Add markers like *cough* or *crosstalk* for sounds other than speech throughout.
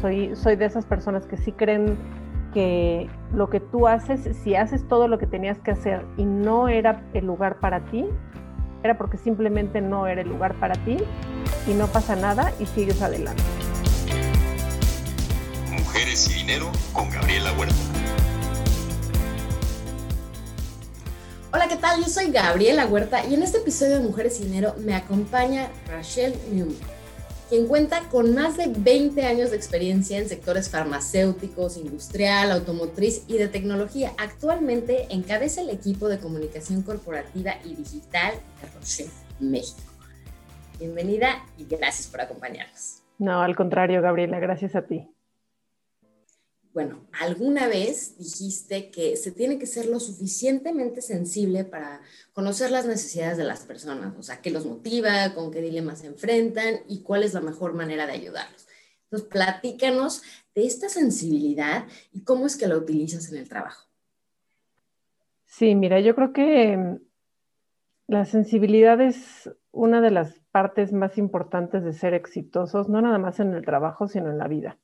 Soy, soy de esas personas que sí creen que lo que tú haces, si haces todo lo que tenías que hacer y no era el lugar para ti, era porque simplemente no era el lugar para ti y no pasa nada y sigues adelante. Mujeres y Dinero con Gabriela Huerta. Hola, ¿qué tal? Yo soy Gabriela Huerta y en este episodio de Mujeres y Dinero me acompaña Rachel Newman, quien cuenta con más de 20 años de experiencia en sectores farmacéuticos, industrial, automotriz y de tecnología. Actualmente encabeza el equipo de comunicación corporativa y digital de Roche México. Bienvenida y gracias por acompañarnos. No, al contrario, Gabriela, gracias a ti. Bueno, alguna vez dijiste que se tiene que ser lo suficientemente sensible para conocer las necesidades de las personas, o sea, qué los motiva, con qué dilemas se enfrentan y cuál es la mejor manera de ayudarlos. Entonces, platícanos de esta sensibilidad y cómo es que la utilizas en el trabajo. Sí, mira, yo creo que mm, la sensibilidad es una de las partes más importantes de ser exitosos, no nada más en el trabajo, sino en la vida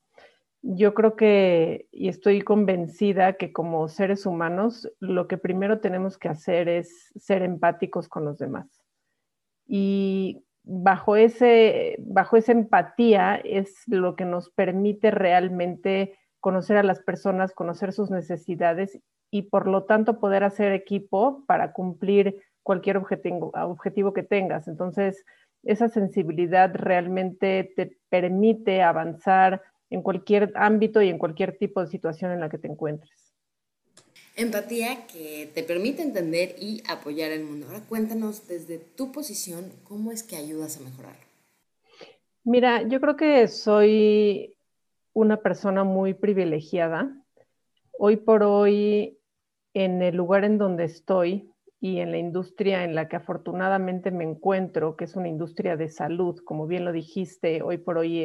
yo creo que, y estoy convencida que como seres humanos, lo que primero tenemos que hacer es ser empáticos con los demás. Y bajo, ese, bajo esa empatía es lo que nos permite realmente conocer a las personas, conocer sus necesidades y por lo tanto poder hacer equipo para cumplir cualquier objetivo, objetivo que tengas. Entonces, esa sensibilidad realmente te permite avanzar en cualquier ámbito y en cualquier tipo de situación en la que te encuentres. Empatía que te permite entender y apoyar el mundo. Ahora cuéntanos desde tu posición cómo es que ayudas a mejorarlo. Mira, yo creo que soy una persona muy privilegiada. Hoy por hoy, en el lugar en donde estoy y en la industria en la que afortunadamente me encuentro, que es una industria de salud, como bien lo dijiste, hoy por hoy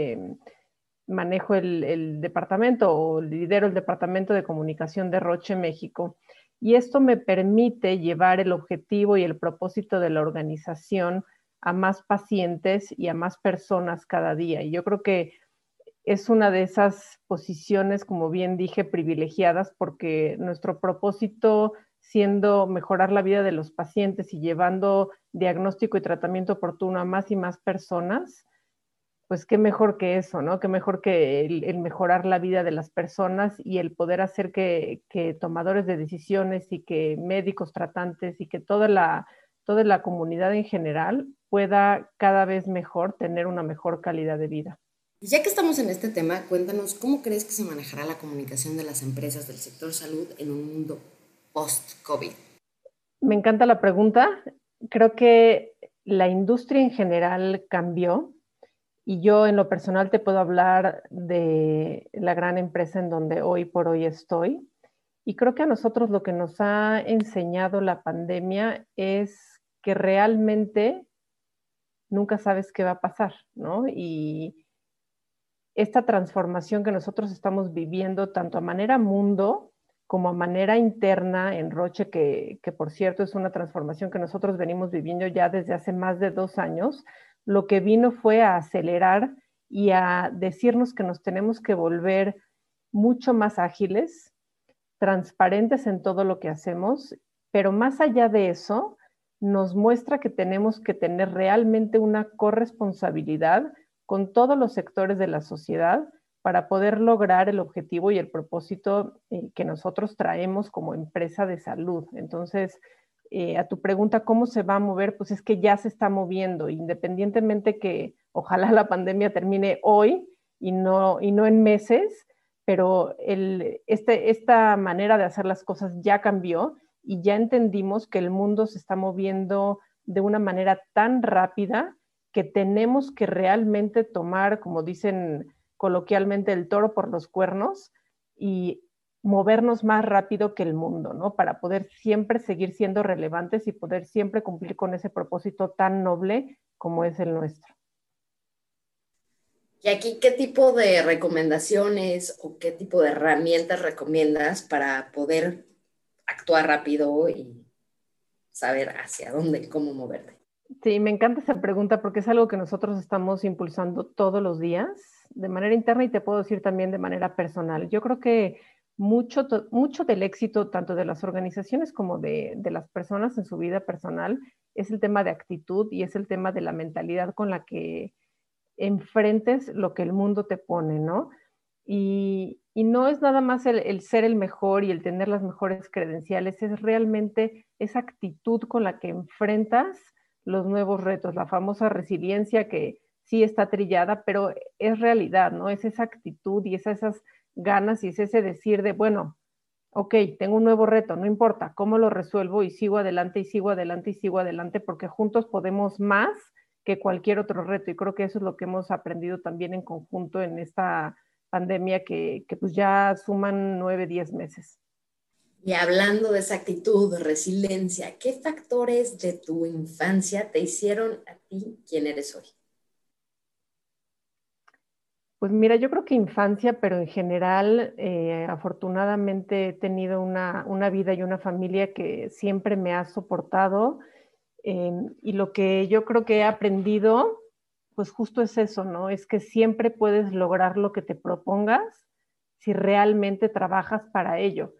manejo el, departamento o lidero el departamento de comunicación de Roche México. Y esto me permite llevar el objetivo y el propósito de la organización a más pacientes y a más personas cada día. Y yo creo que es una de esas posiciones, como bien dije, privilegiadas porque nuestro propósito siendo mejorar la vida de los pacientes y llevando diagnóstico y tratamiento oportuno a más y más personas, pues qué mejor que eso, ¿no? Qué mejor que el, mejorar la vida de las personas y el poder hacer que, tomadores de decisiones y que médicos tratantes y que toda la, toda la comunidad en general pueda cada vez mejor tener una mejor calidad de vida. Ya que estamos en este tema, cuéntanos cómo crees que se manejará la comunicación de las empresas del sector salud en un mundo post-COVID. Me encanta la pregunta. Creo que la industria en general cambió y yo en lo personal te puedo hablar de la gran empresa en donde hoy por hoy estoy. Y creo que a nosotros lo que nos ha enseñado la pandemia es que realmente nunca sabes qué va a pasar, ¿no? Y esta transformación que nosotros estamos viviendo, tanto a manera mundo como a manera interna en Roche, que, que por cierto es una transformación que nosotros venimos viviendo ya desde hace más de dos años, lo que vino fue a acelerar y a decirnos que nos tenemos que volver mucho más ágiles, transparentes en todo lo que hacemos, pero más allá de eso, nos muestra que tenemos que tener realmente una corresponsabilidad con todos los sectores de la sociedad para poder lograr el objetivo y el propósito eh, que nosotros traemos como empresa de salud. Entonces, eh, a tu pregunta, ¿cómo se va a mover? Pues es que ya se está moviendo, independientemente que ojalá *laughs* la pandemia termine hoy y no, y no en meses, pero el, este, esta manera de hacer las cosas ya cambió y ya entendimos que el mundo se está moviendo de una manera tan rápida que tenemos que realmente tomar, como dicen coloquialmente, el toro por los cuernos y movernos más rápido que el mundo, ¿no? Para poder siempre seguir siendo relevantes y poder siempre cumplir con ese propósito tan noble como es el nuestro. ¿Y aquí qué tipo de recomendaciones o qué tipo de herramientas recomiendas para poder actuar rápido y saber hacia dónde y cómo moverte? Sí, me encanta esa pregunta porque es algo que nosotros estamos impulsando todos los días de manera interna y te puedo decir también de manera personal. Yo creo que mucho, mucho del éxito tanto de las organizaciones como de, de, las personas en su vida personal es el tema de actitud y es el tema de la mentalidad con la que enfrentes lo que el mundo te pone, ¿no? Y, y no es nada más el, el, ser el mejor y el tener las mejores credenciales, es realmente esa actitud con la que enfrentas los nuevos retos, la famosa resiliencia que sí está trillada, pero es realidad, ¿no? Es esa actitud y es esas ganas y es ese decir de, bueno, ok, tengo un nuevo reto, no importa cómo lo resuelvo y sigo adelante y sigo adelante y sigo adelante porque juntos podemos más que cualquier otro reto y creo que eso es lo que hemos aprendido también en conjunto en esta pandemia que, que pues ya suman nueve, diez meses. Y hablando de esa actitud, de resiliencia, ¿qué factores de tu infancia te hicieron a ti quien eres hoy? Pues mira, yo creo que infancia, pero en general, eh, afortunadamente he tenido una, una, vida y una familia que siempre me ha soportado. Eh, y lo que yo creo que he aprendido, pues justo es eso, ¿no? Es que siempre puedes lograr lo que te propongas si realmente trabajas para ello.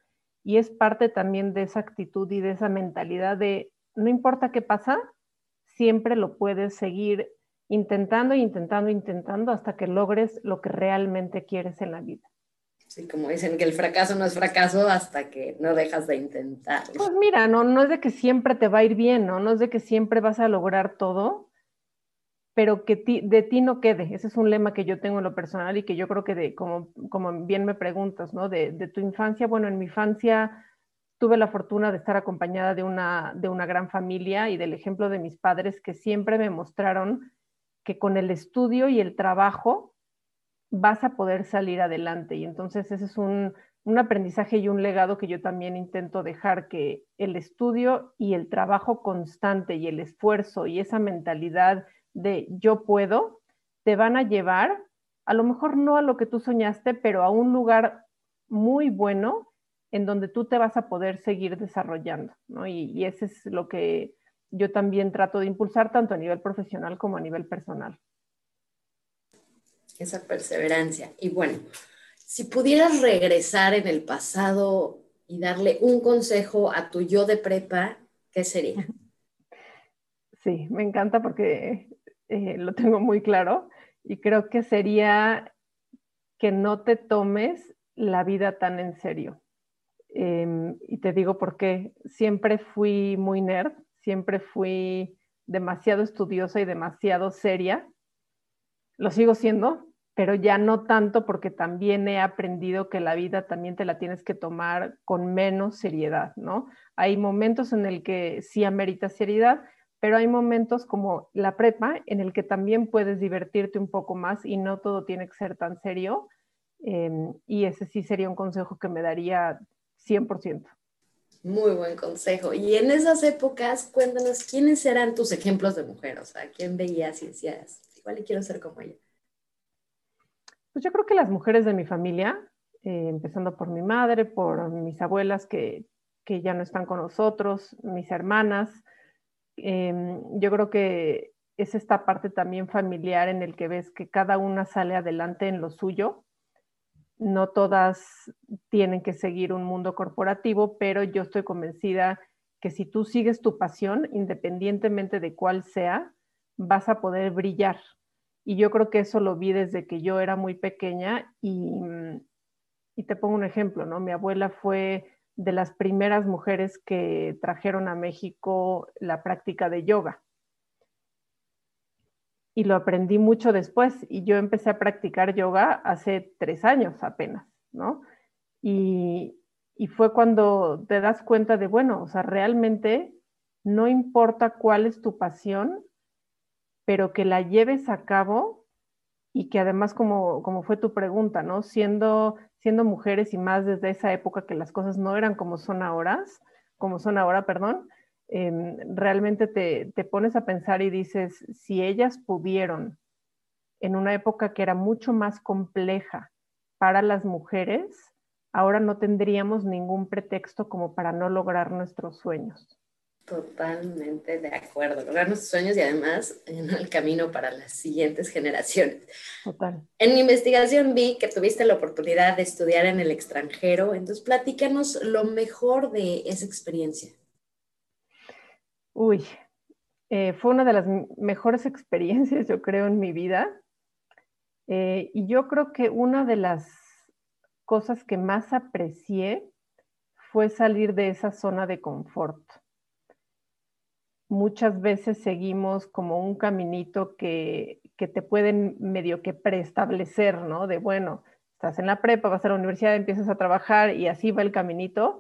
Y es parte también de esa actitud y de esa mentalidad de, no importa qué pasa, siempre lo puedes seguir intentando, intentando, intentando hasta que logres lo que realmente quieres en la vida. Sí, como dicen que el fracaso no es fracaso hasta que no dejas de intentar. Pues mira, no, no es de que siempre te va a ir bien, ¿no? No es de que siempre vas a lograr todo, pero que de ti no quede. Ese es un lema que yo tengo en lo personal y que yo creo que de, como, como bien me preguntas, ¿no? De, de tu infancia, bueno, en mi infancia tuve la fortuna de estar acompañada de una, de una gran familia y del ejemplo de mis padres que siempre me mostraron que con el estudio y el trabajo vas a poder salir adelante. Y entonces ese es un, un aprendizaje y un legado que yo también intento dejar, que el estudio y el trabajo constante y el esfuerzo y esa mentalidad de yo puedo, te van a llevar, a lo mejor no a lo que tú soñaste, pero a un lugar muy bueno en donde tú te vas a poder seguir desarrollando, ¿no? Y, y ese es lo que yo también trato de impulsar tanto a nivel profesional como a nivel personal. Esa perseverancia. Y bueno, si pudieras regresar en el pasado y darle un consejo a tu yo de prepa, ¿qué sería? *laughs* Sí, me encanta porque eh, lo tengo muy claro y creo que sería que no te tomes la vida tan en serio. Eh, y te digo porque siempre fui muy nerd, siempre fui demasiado estudiosa y demasiado seria. Lo sigo siendo, pero ya no tanto porque también he aprendido que la vida también te la tienes que tomar con menos seriedad, ¿no? Hay momentos en el que sí amerita seriedad, pero hay momentos como la prepa en el que también puedes divertirte un poco más y no todo tiene que ser tan serio. Eh, y ese sí sería un consejo que me daría 100%. Muy buen consejo. Y en esas épocas, cuéntanos, ¿quiénes eran tus ejemplos de mujer? O sea, ¿quién veías y decías, igual y quiero ser como ella? Pues yo creo que las mujeres de mi familia, eh, empezando por mi madre, por mis abuelas que, que, ya no están con nosotros, mis hermanas, eh, yo creo que es esta parte también familiar en el que ves que cada una sale adelante en lo suyo no todas tienen que seguir un mundo corporativo, pero yo estoy convencida que si tú sigues tu pasión, independientemente de cuál sea, vas a poder brillar. Y yo creo que eso lo vi desde que yo era muy pequeña y, y te pongo un ejemplo, ¿no? Mi abuela fue de las primeras mujeres que trajeron a México la práctica de yoga y lo aprendí mucho después. Y yo empecé a practicar yoga hace tres años apenas, ¿no? Y, y fue cuando te das cuenta de, bueno, o sea, realmente no importa cuál es tu pasión, pero que la lleves a cabo y que además, como, como fue tu pregunta, ¿no? Siendo, siendo mujeres y más desde esa época que las cosas no eran como son ahora, como son ahora, perdón, eh, realmente te, te, pones a pensar y dices, si ellas pudieron en una época que era mucho más compleja para las mujeres, ahora no tendríamos ningún pretexto como para no lograr nuestros sueños. Totalmente de acuerdo. Lograr nuestros sueños y además en el camino para las siguientes generaciones. Total. En mi investigación vi que tuviste la oportunidad de estudiar en el extranjero, entonces platícanos lo mejor de esa experiencia. Uy, eh, fue una de las mejores *laughs* experiencias, yo creo, en mi vida. Eh, y yo creo que una de las cosas que más aprecié fue salir de esa zona de confort muchas veces seguimos como un caminito que, te pueden medio que preestablecer, ¿no? De, bueno, estás en la prepa, vas a la universidad, empiezas a trabajar y así va el caminito.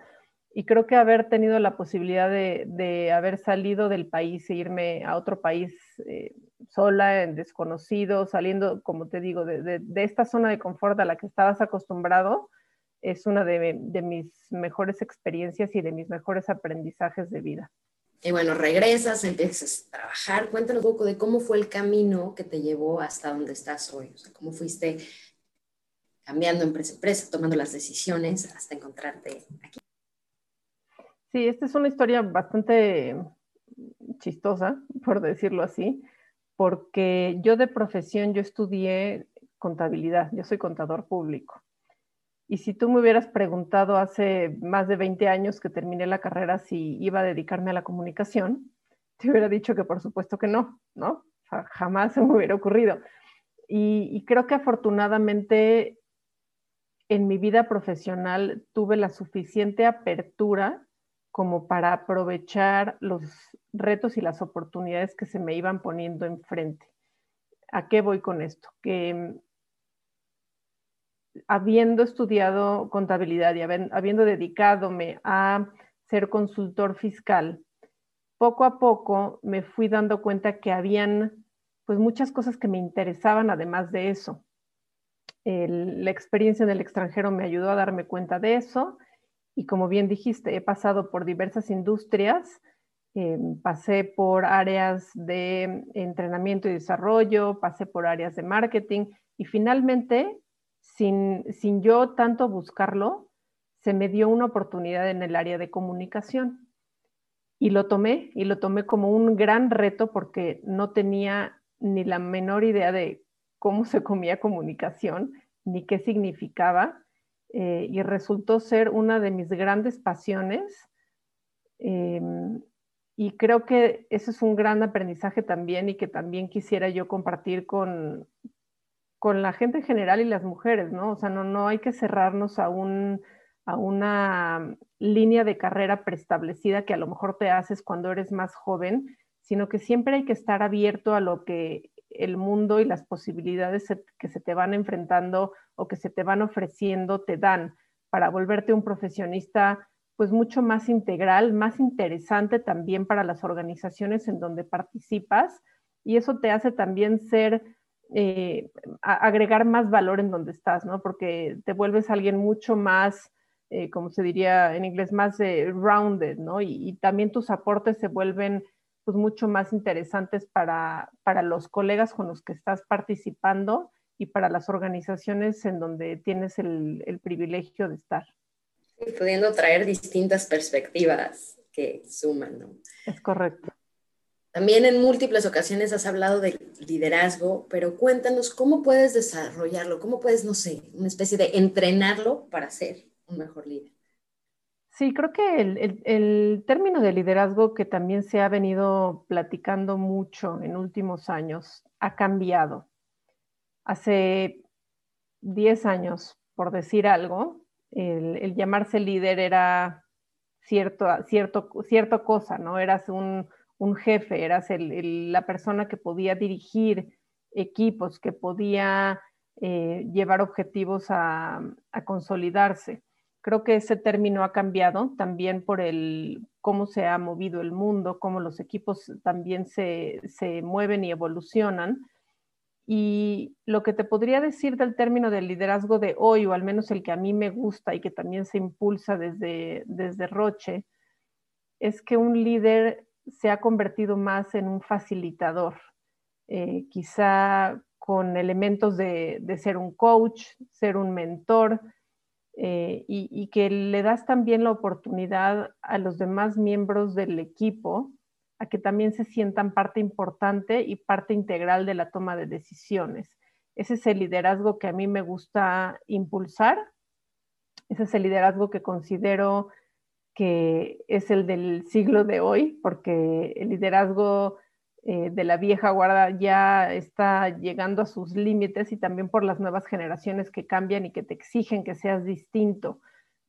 Y creo que haber tenido la posibilidad de, haber salido del país e irme a otro país eh, sola, en desconocido, saliendo, como te digo, de, esta zona de confort a la que estabas acostumbrado, es una de mis mejores experiencias y de mis mejores aprendizajes de vida. Y bueno, regresas, empiezas a trabajar. Cuéntanos un poco de cómo fue el camino que te llevó hasta donde estás hoy. O sea, cómo fuiste cambiando empresa empresa, tomando las decisiones hasta encontrarte aquí. Sí, esta es una historia bastante chistosa, por decirlo así, porque yo de profesión, yo estudié contabilidad, yo soy contador público. Y si tú me hubieras preguntado hace más de 20 años que terminé la carrera si iba a dedicarme a la comunicación, te hubiera dicho que por supuesto que no, ¿no? jamás se me hubiera ocurrido. Y, creo que afortunadamente en mi vida profesional tuve la suficiente apertura como para aprovechar los retos y las oportunidades que se me iban poniendo enfrente. ¿A qué voy con esto? Que habiendo estudiado contabilidad y habiendo dedicadome a ser consultor fiscal, poco a poco me fui dando cuenta que habían pues muchas cosas que me interesaban además de eso. la experiencia en el extranjero me ayudó a darme cuenta de eso y como bien dijiste, he pasado por diversas industrias, em, pasé por áreas de entrenamiento y desarrollo, pasé por áreas de marketing y finalmente sin, yo tanto buscarlo, se me dio una oportunidad en el área de comunicación. Y lo tomé, y lo tomé como un gran reto porque no tenía ni la menor idea de cómo se comía comunicación, ni qué significaba, eh, y resultó ser una de mis grandes pasiones. Em, y creo que eso es un gran aprendizaje también y que también quisiera yo compartir con, con la gente en general y las mujeres, ¿no? O sea, no, no hay que cerrarnos a, un, a una línea de carrera preestablecida que a lo mejor te haces cuando eres más joven, sino que siempre hay que estar abierto a lo que el mundo y las posibilidades que se te van enfrentando o que se te van ofreciendo te dan para volverte un profesionista pues mucho más integral, más interesante también para las organizaciones en donde participas y eso te hace también ser eh, agregar más valor en donde estás, ¿no? Porque te vuelves alguien mucho más, eh, como se diría en inglés, más eh, rounded, ¿no? Y, también tus aportes se vuelven pues mucho más interesantes para, para los colegas con los que estás participando y para las organizaciones en donde tienes el, el privilegio de estar. pudiendo traer distintas perspectivas que suman, ¿no? Es correcto. También en múltiples ocasiones has hablado de liderazgo, pero cuéntanos cómo puedes desarrollarlo, cómo puedes, no sé, una especie de entrenarlo para ser un mejor líder. Sí, creo que el, término de liderazgo que también se ha venido platicando mucho en últimos años ha cambiado. Hace 10 años, por decir algo, el, llamarse líder era cierto, cosa, ¿no? Eras un, un jefe, eras la persona que podía dirigir equipos, que podía eh, llevar objetivos a, consolidarse. Creo que ese término ha cambiado también por el cómo se ha movido el mundo, cómo los equipos también se, mueven y evolucionan. Y lo que te podría decir del término del liderazgo de hoy, o al menos el que a mí me gusta y que también se impulsa desde, desde Roche, es que un líder se ha convertido más en un facilitador, eh, quizá con elementos de, ser un coach, ser un mentor, eh, y, que le das también la oportunidad a los demás miembros del equipo a que también se sientan parte importante y parte integral de la toma de decisiones. Ese es el liderazgo que a mí me gusta impulsar. Ese es el liderazgo que considero que es el del siglo de hoy, porque el liderazgo eh, de la vieja guarda ya está llegando a sus límites y también por las nuevas generaciones que cambian y que te exigen que seas distinto.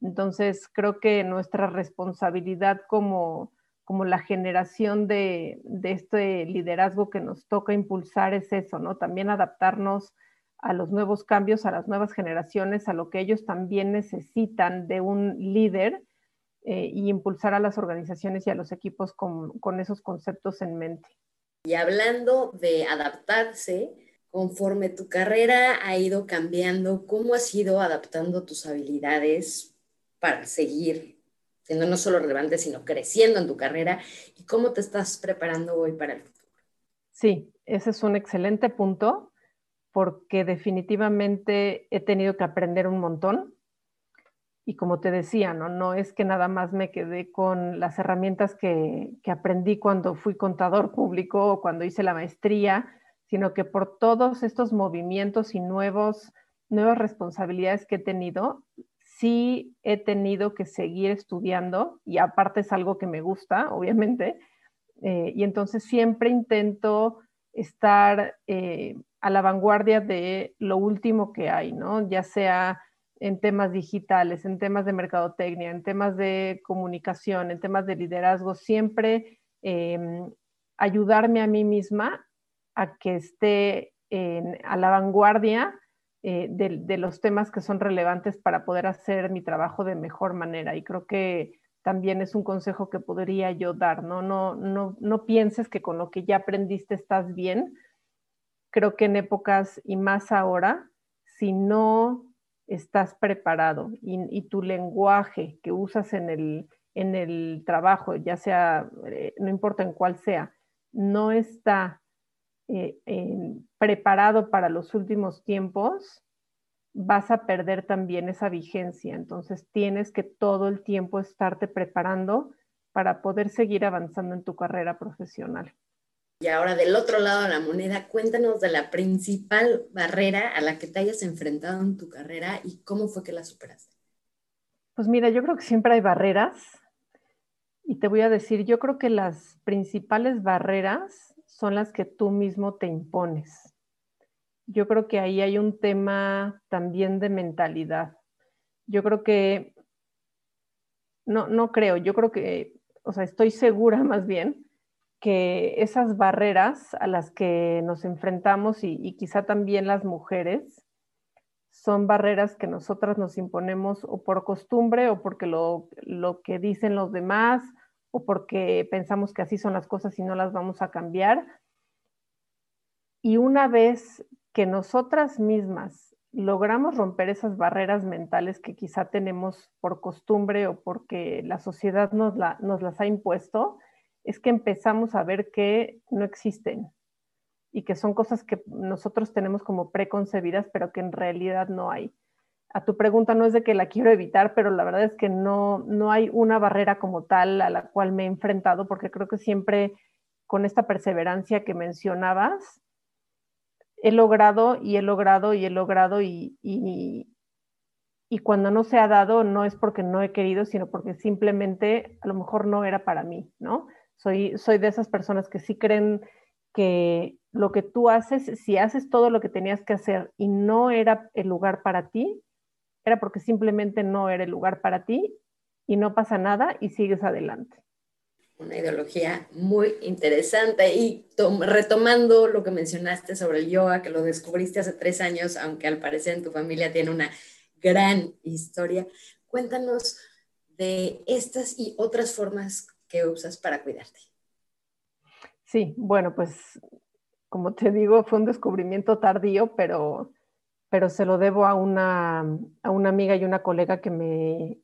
Entonces, creo que nuestra responsabilidad como, como la generación de, de, este liderazgo que nos toca impulsar es eso, ¿no? También adaptarnos a los nuevos cambios, a las nuevas generaciones, a lo que ellos también necesitan de un líder eh, y impulsar a las organizaciones y a los equipos con, con esos conceptos en mente. Y hablando de adaptarse, conforme tu carrera ha ido cambiando, ¿cómo has ido adaptando tus habilidades para seguir siendo no solo relevante, sino creciendo en tu carrera? ¿Y cómo te estás preparando hoy para el futuro? Sí, ese es un excelente punto porque definitivamente he tenido que aprender un montón y como te decía, ¿no? no es que nada más me quedé con las herramientas que, aprendí cuando fui contador público o cuando hice la maestría, sino que por todos estos movimientos y nuevos, nuevas responsabilidades que he tenido, sí he tenido que seguir estudiando y aparte es algo que me gusta, obviamente, eh, y entonces siempre intento estar eh, a la vanguardia de lo último que hay, ¿no? Ya sea en temas digitales, en temas de mercadotecnia, en temas de comunicación, en temas de liderazgo, siempre em, ayudarme a mí misma a que esté a la vanguardia eh, de, los temas que son relevantes para poder hacer mi trabajo de mejor manera. Y creo que también es un consejo que podría yo dar, ¿no? No, no, no pienses que con lo que ya aprendiste estás bien. Creo que en épocas y más ahora, si no estás preparado y, tu lenguaje que usas en el, en el trabajo, ya sea, eh, no importa en cuál sea, no está eh, preparado para los últimos tiempos, vas a perder también esa vigencia. Entonces tienes que todo el tiempo estarte preparando para poder seguir avanzando en tu carrera profesional. Y ahora del otro lado de la moneda, cuéntanos de la principal barrera a la que te hayas enfrentado en tu carrera y cómo fue que la superaste. Pues mira, yo creo que siempre hay barreras y te voy a decir, yo creo que las principales barreras son las que tú mismo te impones. Yo creo que ahí hay un tema también de mentalidad. Yo creo que, no, no creo, yo creo que, o sea, estoy segura *laughs* más bien que esas barreras a las que nos enfrentamos y, quizá también las mujeres son barreras que nosotras nos imponemos o por costumbre o porque lo, lo que dicen los demás o porque pensamos que así son las cosas y no las vamos a cambiar. Y una vez que nosotras mismas logramos romper esas barreras mentales que quizá tenemos por costumbre o porque la sociedad nos, nos las ha impuesto, es que empezamos a ver que no existen y que son cosas que nosotros tenemos como preconcebidas, pero que en realidad no hay. A tu pregunta no es de que la quiero evitar, pero la verdad es que no, no hay una barrera como tal a la cual me he enfrentado, porque creo que siempre con esta perseverancia que mencionabas, he logrado y he logrado y he logrado y, y, y cuando no se ha dado no es porque no he querido, sino porque simplemente a lo mejor no era para mí, ¿no? Soy, de esas personas que sí creen que lo que tú haces, si haces todo lo que tenías que hacer y no era el lugar para ti, era porque simplemente no era el lugar para ti y no pasa nada y sigues adelante. Una ideología muy interesante y retomando lo que mencionaste sobre el yoga, que lo descubriste hace tres años, aunque al parecer en tu familia tiene una gran historia, cuéntanos de estas y otras formas que usas para cuidarte. Sí, bueno, pues como te digo, fue un descubrimiento tardío, pero, pero se lo debo a una, a una amiga y una colega que me,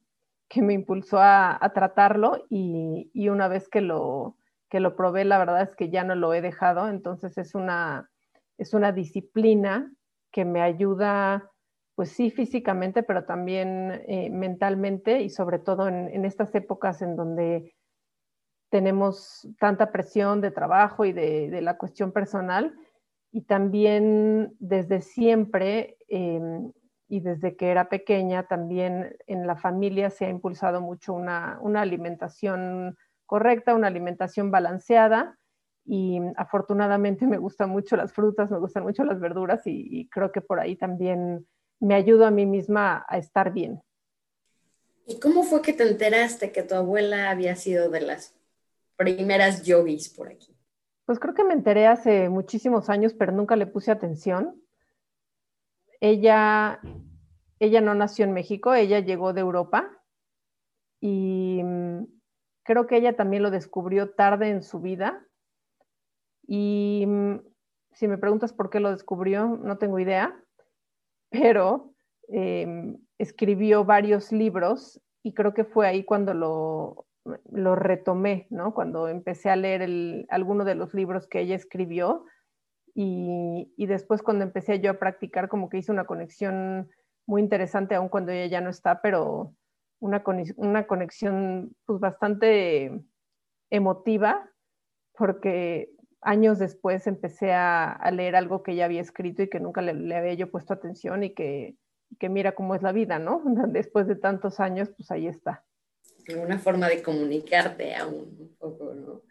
que me impulsó a, tratarlo y, y, una vez que lo, que lo probé, la verdad es que ya no lo he dejado, entonces es una, es una disciplina que me ayuda pues sí físicamente, pero también eh, mentalmente y sobre todo en, estas épocas en donde tenemos tanta presión de trabajo y de, la cuestión personal. Y también desde siempre em, y desde que era pequeña, también en la familia se ha impulsado mucho una, una alimentación correcta, una alimentación balanceada y afortunadamente me gustan mucho las frutas, me gustan mucho las verduras y, creo que por ahí también me ayudo a mí misma a estar bien. ¿Y cómo fue que te enteraste que tu abuela había sido de las primeras yogis por aquí? Pues creo que me enteré hace muchísimos años, pero nunca le puse atención. Ella, ella no nació en México, ella llegó de Europa y mm, creo que ella también lo descubrió tarde en su vida y mm, si me preguntas por qué lo descubrió, no tengo idea, *laughs* pero em, escribió varios libros y creo que fue ahí cuando lo, lo retomé, ¿no? Cuando empecé a leer el, alguno de los libros que ella escribió y, después cuando empecé yo a practicar como que hice una conexión muy interesante aun cuando ella ya no está, pero una, una conexión pues bastante emotiva porque años después empecé a, leer algo que ella había escrito y que nunca le, había yo puesto atención y que, que, mira cómo es la vida, ¿no? *laughs* Después de tantos años, pues ahí está. Una forma de comunicarte aún un poco, ¿no?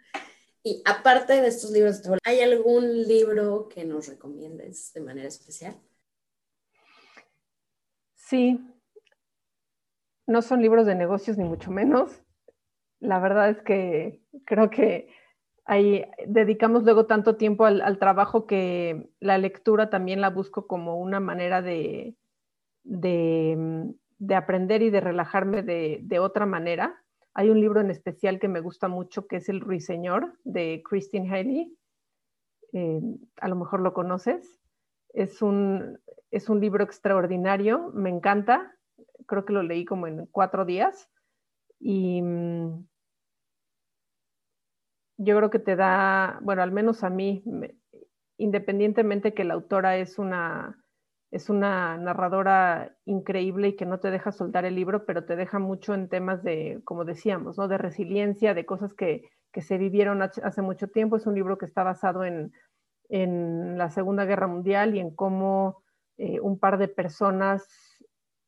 Y aparte de estos libros, ¿hay algún libro que nos recomiendes de manera especial? Sí, no son libros de negocios ni mucho menos. La verdad es que creo que ahí dedicamos luego tanto tiempo al, trabajo que la lectura también la busco como una manera de, de, aprender y de relajarme de, otra manera. Hay un libro en especial que me gusta mucho que es El Ruiseñor de Christine Haley. Eh, a lo mejor lo conoces. Es un, es un libro extraordinario, me encanta. Creo que lo leí como en cuatro días. Y mm, yo creo que te da, bueno, al menos a mí, independientemente que la autora es una, es una narradora increíble y que no te deja soltar el libro, pero te deja mucho en temas de, como decíamos, ¿no? de resiliencia, de cosas que, que se vivieron hace mucho tiempo. Es un libro que está basado en, en la Segunda Guerra Mundial y en cómo eh, un par de personas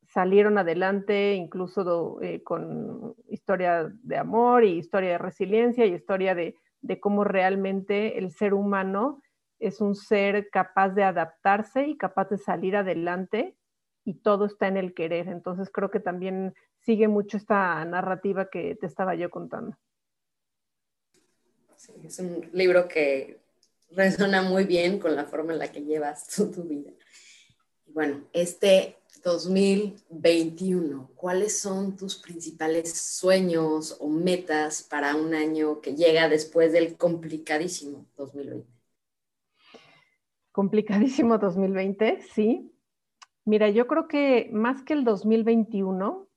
salieron adelante, incluso eh, con historia de amor y historia de resiliencia y historia de, de cómo realmente el ser humano es un ser capaz de adaptarse y capaz de salir adelante y todo está en el querer. Entonces creo que también sigue mucho esta narrativa que te estaba yo contando. Es un libro que resuena muy bien con la forma en la que llevas *laughs* tu, tu vida. Bueno, este 2021, ¿cuáles son tus principales sueños o metas para un año que llega después del complicadísimo 2020? Complicadísimo *laughs* 2020, sí. Mira, yo creo que más que el 2021,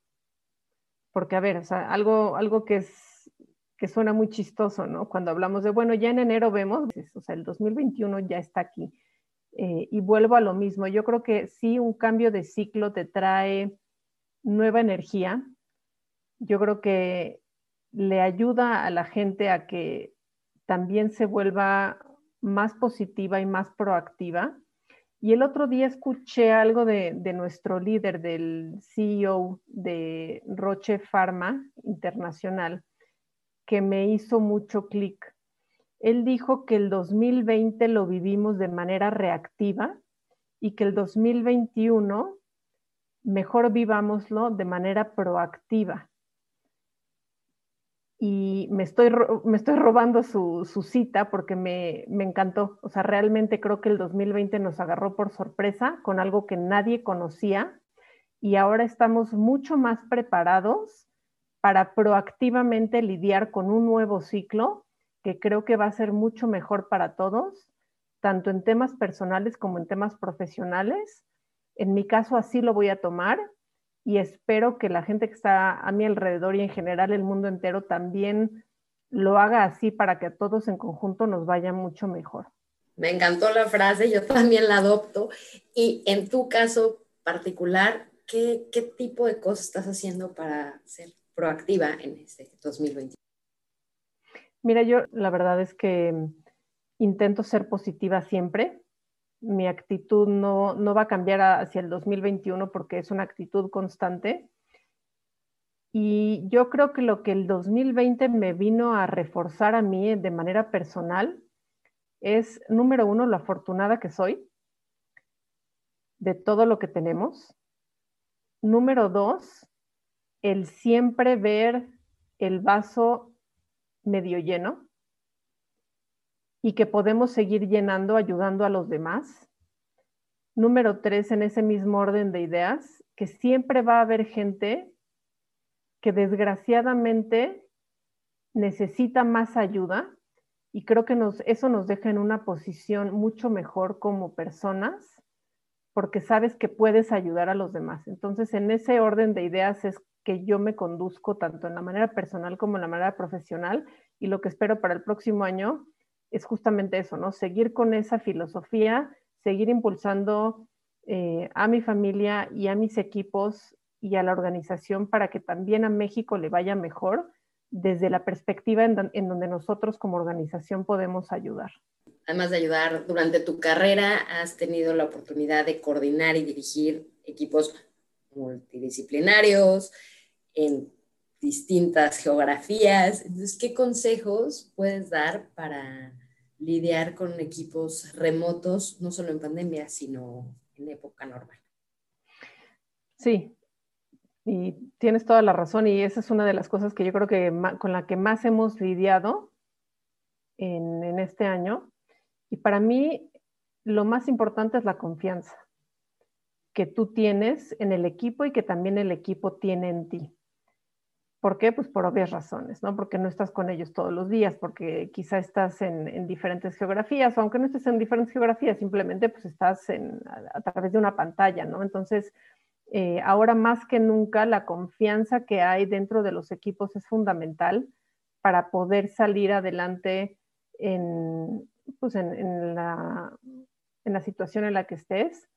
porque a ver, o sea, algo, algo que es que suena muy chistoso, ¿no? Cuando hablamos de, bueno, ya en enero vemos, o sea, el 2021 ya está aquí eh, y vuelvo a lo mismo, yo creo que sí, un cambio de ciclo te trae nueva energía. Yo creo que le ayuda a la gente a que también se vuelva más positiva y más proactiva. Y el otro día escuché algo de, nuestro líder, del CEO de Roche Pharma Internacional, que me hizo mucho clic. Él dijo que el 2020 lo vivimos de manera reactiva y que el 2021 mejor vivámoslo de manera proactiva. Y me estoy, me estoy robando su, cita porque me, me, encantó. O sea, realmente creo que el 2020 nos agarró por sorpresa con algo que nadie conocía y ahora estamos mucho más preparados para proactivamente lidiar con un nuevo ciclo que creo que va a ser mucho mejor para todos, tanto en temas personales como en temas profesionales. En mi caso así lo voy a tomar y espero que la gente que está a mi alrededor y en general el mundo entero también lo haga así para que a todos en conjunto nos vaya mucho mejor. Me encantó la frase, yo también la adopto. Y en tu caso particular, ¿qué, ¿qué tipo de cosas estás haciendo para ser proactiva en este 2021? Mira, yo la verdad es que intento ser positiva siempre. Mi actitud no, no va a cambiar hacia el 2021 porque es una actitud constante. Y yo creo que lo que el 2020 me vino a reforzar a mí de manera personal es, número uno, lo afortunada que soy de todo lo que tenemos. Número dos, el siempre ver el vaso medio lleno y que podemos seguir llenando ayudando a los demás. Número tres, en ese mismo orden de ideas, que siempre va a haber gente que desgraciadamente necesita más ayuda y creo que nos, eso nos deja en una posición mucho mejor como personas porque sabes que puedes ayudar a los demás. Entonces, en ese orden de ideas es que yo me conduzco tanto en la manera personal como en la manera profesional y lo que espero para el próximo año es justamente eso, ¿no? Seguir con esa filosofía, seguir impulsando eh, a mi familia y a mis equipos y a la organización para que también a México le vaya mejor desde la perspectiva en, en donde nosotros como organización podemos ayudar además de ayudar durante tu carrera, has tenido la oportunidad de coordinar y dirigir equipos multidisciplinarios en distintas geografías. Entonces, ¿qué consejos puedes dar para lidiar con equipos remotos, no solo en pandemia, sino en época normal? Sí, y tienes toda la razón y esa es una de las cosas que yo creo que con la que más hemos lidiado en, en este año y para mí lo más importante es la confianza que tú tienes en el equipo y que también el equipo tiene en ti. ¿Por qué? Pues por obvias razones, ¿no? Porque no estás con ellos todos los días, porque quizá estás en, diferentes geografías, o aunque no estés en diferentes geografías, simplemente pues estás a, través de una pantalla, ¿no? Entonces, eh, ahora más que nunca, la confianza que hay dentro de los equipos es fundamental para poder salir adelante en, pues la, en la situación en la que estés.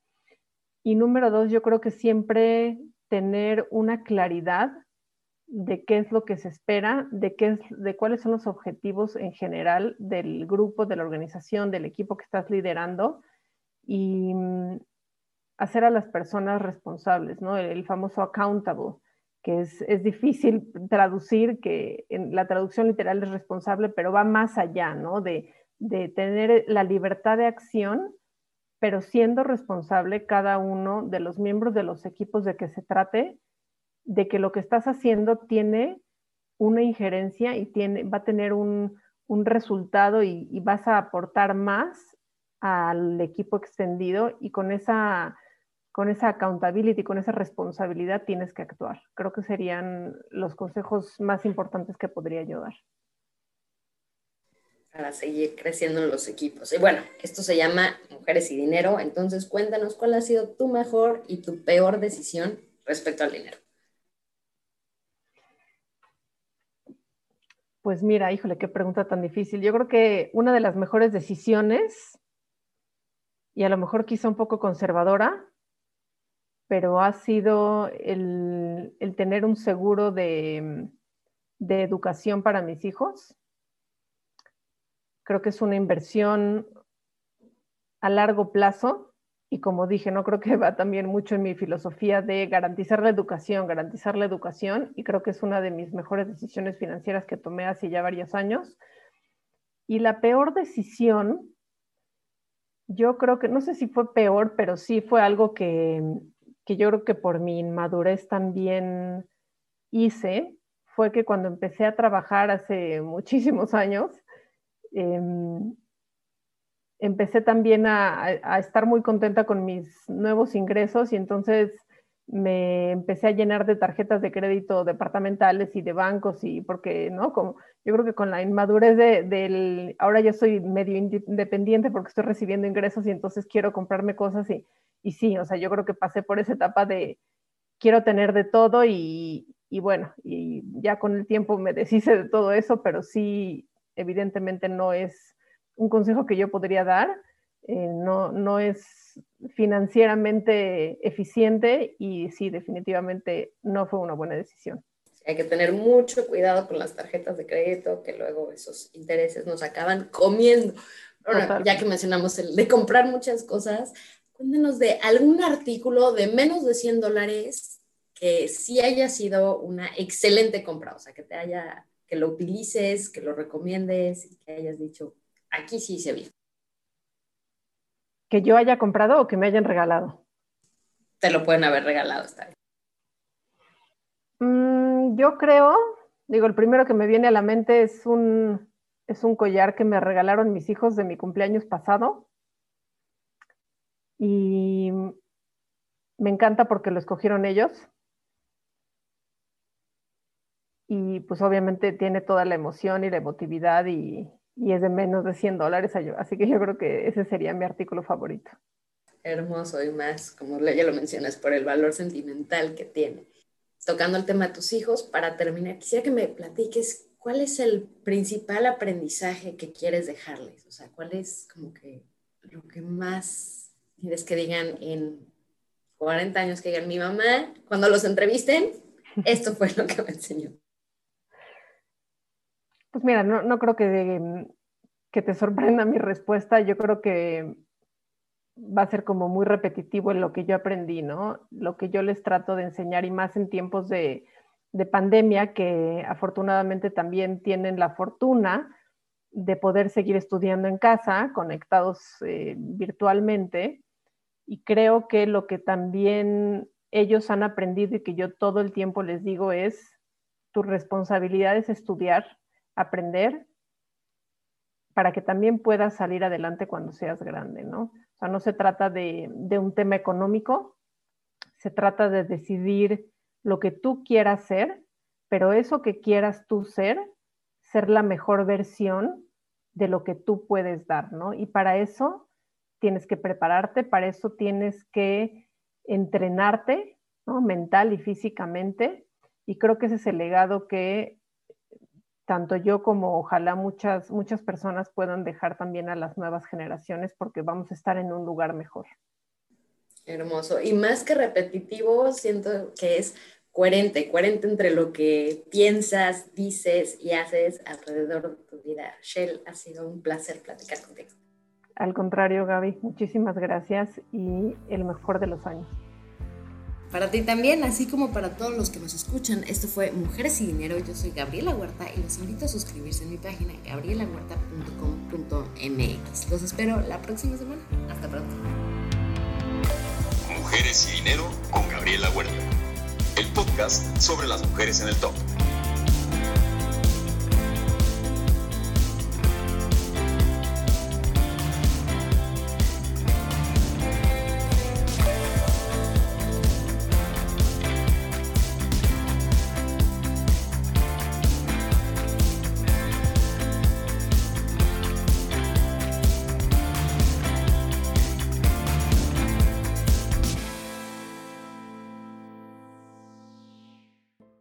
Y número dos, yo creo que siempre tener una claridad de qué es lo que se espera, de, qué es, de cuáles son los objetivos en general del grupo, de la organización, del equipo que estás liderando y mm, hacer a las personas responsables, ¿no? El, famoso accountable, que es, es, difícil traducir, que en la traducción literal es responsable, pero va más allá, ¿no? De de tener la libertad de acción, pero siendo responsable cada uno de los miembros de los equipos de que se trate, de que lo que estás haciendo tiene una injerencia y tiene, va a tener un, resultado y, y, vas a aportar más al equipo extendido y con esa, con esa accountability, con esa responsabilidad tienes que actuar. Creo que serían los consejos más importantes que podría yo dar para seguir creciendo en los equipos. Y bueno, esto se llama Mujeres y Dinero, entonces cuéntanos cuál ha sido tu mejor y tu peor decisión respecto al dinero. Pues mira, híjole, qué pregunta tan difícil. Yo creo que una de las mejores decisiones, y a lo mejor quizá un poco conservadora, pero ha sido el, tener un seguro de, educación para mis hijos Creo que es una inversión a largo plazo y como dije, no creo que va también mucho en mi filosofía de garantizar la educación, garantizar la educación y creo que es una de mis mejores decisiones financieras que tomé hace ya varios años. Y la peor decisión, yo creo que, no sé si fue peor, pero sí fue algo que, que yo creo que por mi inmadurez también hice, fue que cuando empecé a trabajar hace muchísimos años, Em, empecé también a, estar muy contenta con mis nuevos ingresos y entonces me empecé a llenar de tarjetas de crédito departamentales y de bancos y porque, ¿no? Como, yo creo que con la inmadurez de, del, ahora ya soy medio independiente porque estoy recibiendo ingresos y entonces quiero comprarme cosas y, y sí, o sea, yo creo que pasé por esa etapa de quiero tener de todo y, y bueno, y ya con el tiempo me deshice de todo eso, pero sí evidentemente no es un consejo que yo podría dar, eh, no, no es financieramente eficiente y sí, definitivamente no fue una buena decisión. Hay que tener mucho cuidado con las tarjetas de crédito, que luego esos intereses nos acaban comiendo. ya que mencionamos el de comprar muchas cosas, cuéntenos de algún artículo de menos de 100 dólares que sí haya sido una excelente compra, o sea, que te haya, que lo utilices, que lo recomiendes y que hayas dicho, aquí sí se vio. ¿Que yo haya comprado o que me hayan regalado? Te lo pueden haber regalado, está bien. Mm, yo creo, digo, el primero que me viene a la mente es un, es un collar que me regalaron mis hijos de mi cumpleaños pasado. Y me encanta porque lo escogieron ellos. Y pues obviamente tiene toda la emoción y la emotividad y, y es de menos de 100 dólares. Así que yo creo que ese sería mi artículo favorito. Hermoso y más, como ya lo mencionas, por el valor sentimental que tiene. Tocando el tema de tus hijos, para terminar, quisiera que me platiques cuál es el principal aprendizaje que quieres dejarles. O sea, cuál es como que lo que más quieres que digan en 40 años que digan mi mamá, cuando los entrevisten, esto fue lo que me enseñó. Pues mira, no, creo que, que te *laughs* sorprenda mi respuesta. Yo creo que va a ser como muy repetitivo en lo que yo aprendí, ¿no? Lo que yo les trato de enseñar y más en tiempos de, pandemia que afortunadamente también tienen la fortuna de poder seguir estudiando en casa, conectados eh, virtualmente. Y creo que lo que también ellos han aprendido y que yo todo el tiempo les digo es, tu responsabilidad es estudiar, aprender para que también puedas salir adelante cuando seas grande, ¿no? O sea, no se trata de, un tema económico, se trata de decidir lo que tú quieras ser, pero eso que quieras tú ser, ser la mejor versión de lo que tú puedes dar, ¿no? Y para eso tienes que prepararte, para eso tienes que entrenarte, ¿no? Mental y físicamente. Y creo que ese es el legado que tanto yo como ojalá muchas, muchas personas puedan dejar también a las nuevas generaciones porque vamos a estar en un lugar mejor. Hermoso. Y más que repetitivo, siento que es coherente, coherente entre lo que piensas, dices y haces alrededor de tu vida. Shell, ha sido un placer platicar contigo. Al contrario, Gaby, muchísimas gracias y el mejor de los años. Para ti también, así como para todos los que nos escuchan, esto fue Mujeres y Dinero. Yo soy Gabriela Huerta y los invito a suscribirse en mi página gabrielahuerta.com.mx. Los espero la próxima semana. Hasta pronto. Mujeres y Dinero con Gabriela Huerta. El podcast sobre las mujeres en el top.